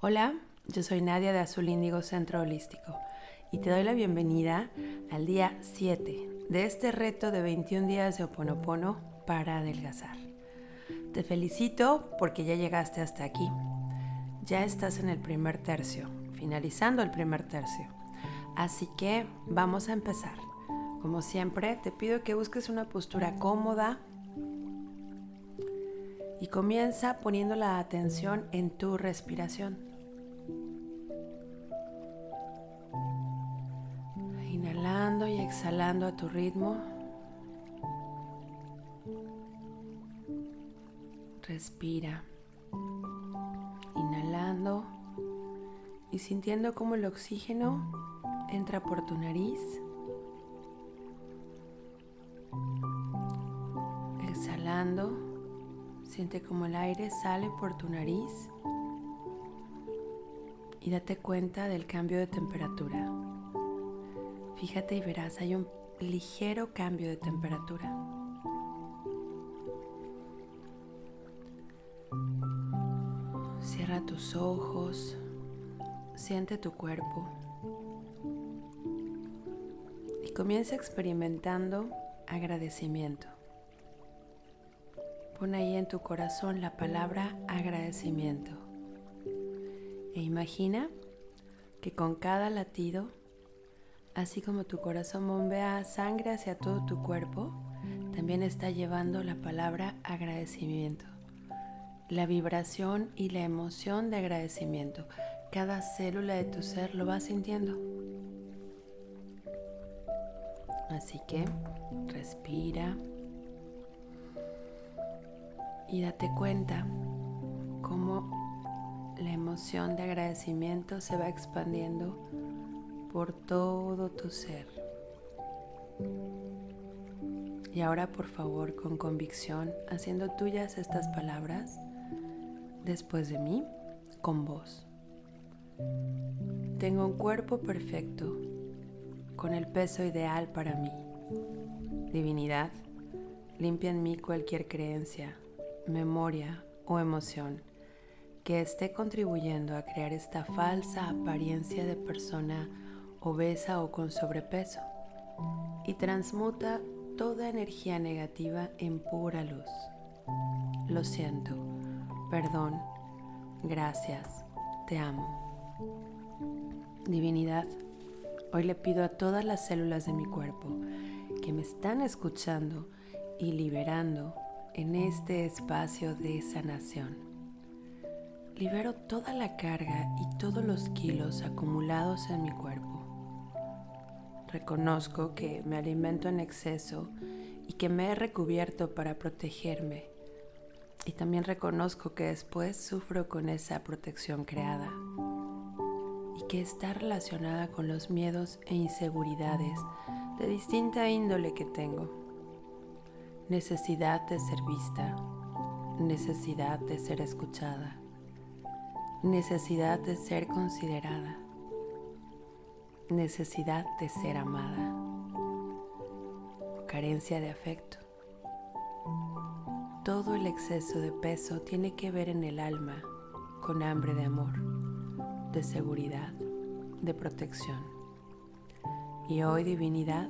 Hola, yo soy Nadia de Azul Índigo Centro Holístico y te doy la bienvenida al día 7 de este reto de 21 días de Oponopono para adelgazar. Te felicito porque ya llegaste hasta aquí. Ya estás en el primer tercio, finalizando el primer tercio. Así que vamos a empezar. Como siempre, te pido que busques una postura cómoda y comienza poniendo la atención en tu respiración. Exhalando a tu ritmo. Respira. Inhalando y sintiendo cómo el oxígeno entra por tu nariz. Exhalando, siente como el aire sale por tu nariz y date cuenta del cambio de temperatura. Fíjate y verás, hay un ligero cambio de temperatura. Cierra tus ojos, siente tu cuerpo y comienza experimentando agradecimiento. Pon ahí en tu corazón la palabra agradecimiento e imagina que con cada latido Así como tu corazón bombea sangre hacia todo tu cuerpo, también está llevando la palabra agradecimiento. La vibración y la emoción de agradecimiento. Cada célula de tu ser lo va sintiendo. Así que respira y date cuenta cómo la emoción de agradecimiento se va expandiendo por todo tu ser. Y ahora por favor con convicción, haciendo tuyas estas palabras, después de mí, con vos. Tengo un cuerpo perfecto, con el peso ideal para mí. Divinidad, limpia en mí cualquier creencia, memoria o emoción que esté contribuyendo a crear esta falsa apariencia de persona obesa o con sobrepeso y transmuta toda energía negativa en pura luz. Lo siento, perdón, gracias, te amo. Divinidad, hoy le pido a todas las células de mi cuerpo que me están escuchando y liberando en este espacio de sanación. Libero toda la carga y todos los kilos acumulados en mi cuerpo Reconozco que me alimento en exceso y que me he recubierto para protegerme. Y también reconozco que después sufro con esa protección creada y que está relacionada con los miedos e inseguridades de distinta índole que tengo. Necesidad de ser vista, necesidad de ser escuchada, necesidad de ser considerada necesidad de ser amada, carencia de afecto. Todo el exceso de peso tiene que ver en el alma con hambre de amor, de seguridad, de protección. Y hoy, divinidad,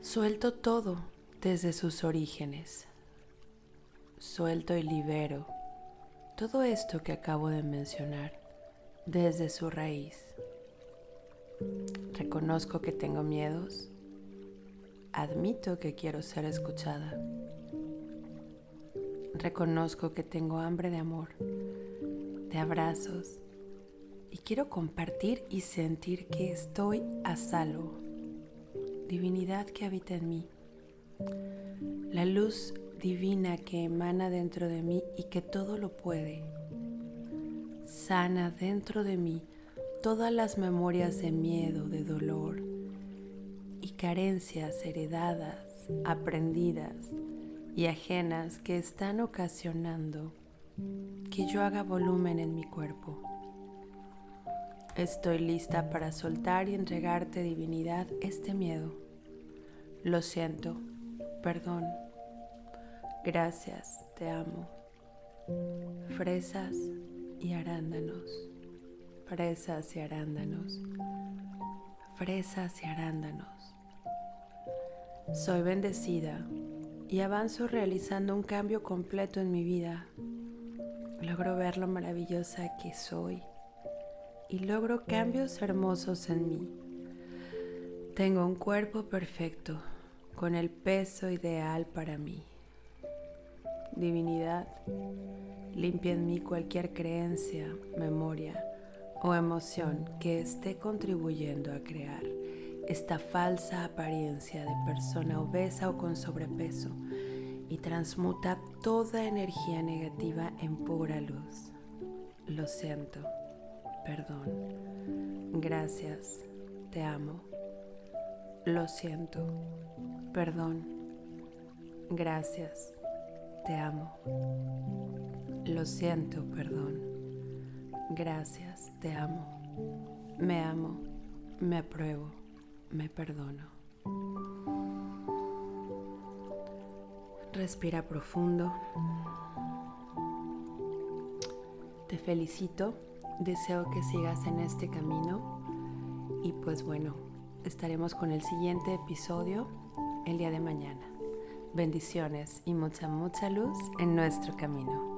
suelto todo desde sus orígenes. Suelto y libero todo esto que acabo de mencionar desde su raíz. Reconozco que tengo miedos. Admito que quiero ser escuchada. Reconozco que tengo hambre de amor, de abrazos. Y quiero compartir y sentir que estoy a salvo. Divinidad que habita en mí. La luz divina que emana dentro de mí y que todo lo puede. Sana dentro de mí todas las memorias de miedo, de dolor y carencias heredadas, aprendidas y ajenas que están ocasionando que yo haga volumen en mi cuerpo. Estoy lista para soltar y entregarte, divinidad, este miedo. Lo siento, perdón, gracias, te amo. Fresas, y arándanos, fresas y arándanos, fresas y arándanos. Soy bendecida y avanzo realizando un cambio completo en mi vida. Logro ver lo maravillosa que soy y logro cambios hermosos en mí. Tengo un cuerpo perfecto con el peso ideal para mí. Divinidad, limpia en mí cualquier creencia, memoria o emoción que esté contribuyendo a crear esta falsa apariencia de persona obesa o con sobrepeso y transmuta toda energía negativa en pura luz. Lo siento, perdón, gracias, te amo. Lo siento, perdón, gracias, te amo. Lo siento, perdón, gracias, te amo. Me amo, me apruebo, me perdono. Respira profundo. Te felicito, deseo que sigas en este camino y pues bueno, estaremos con el siguiente episodio el día de mañana. Bendiciones y mucha, mucha luz en nuestro camino.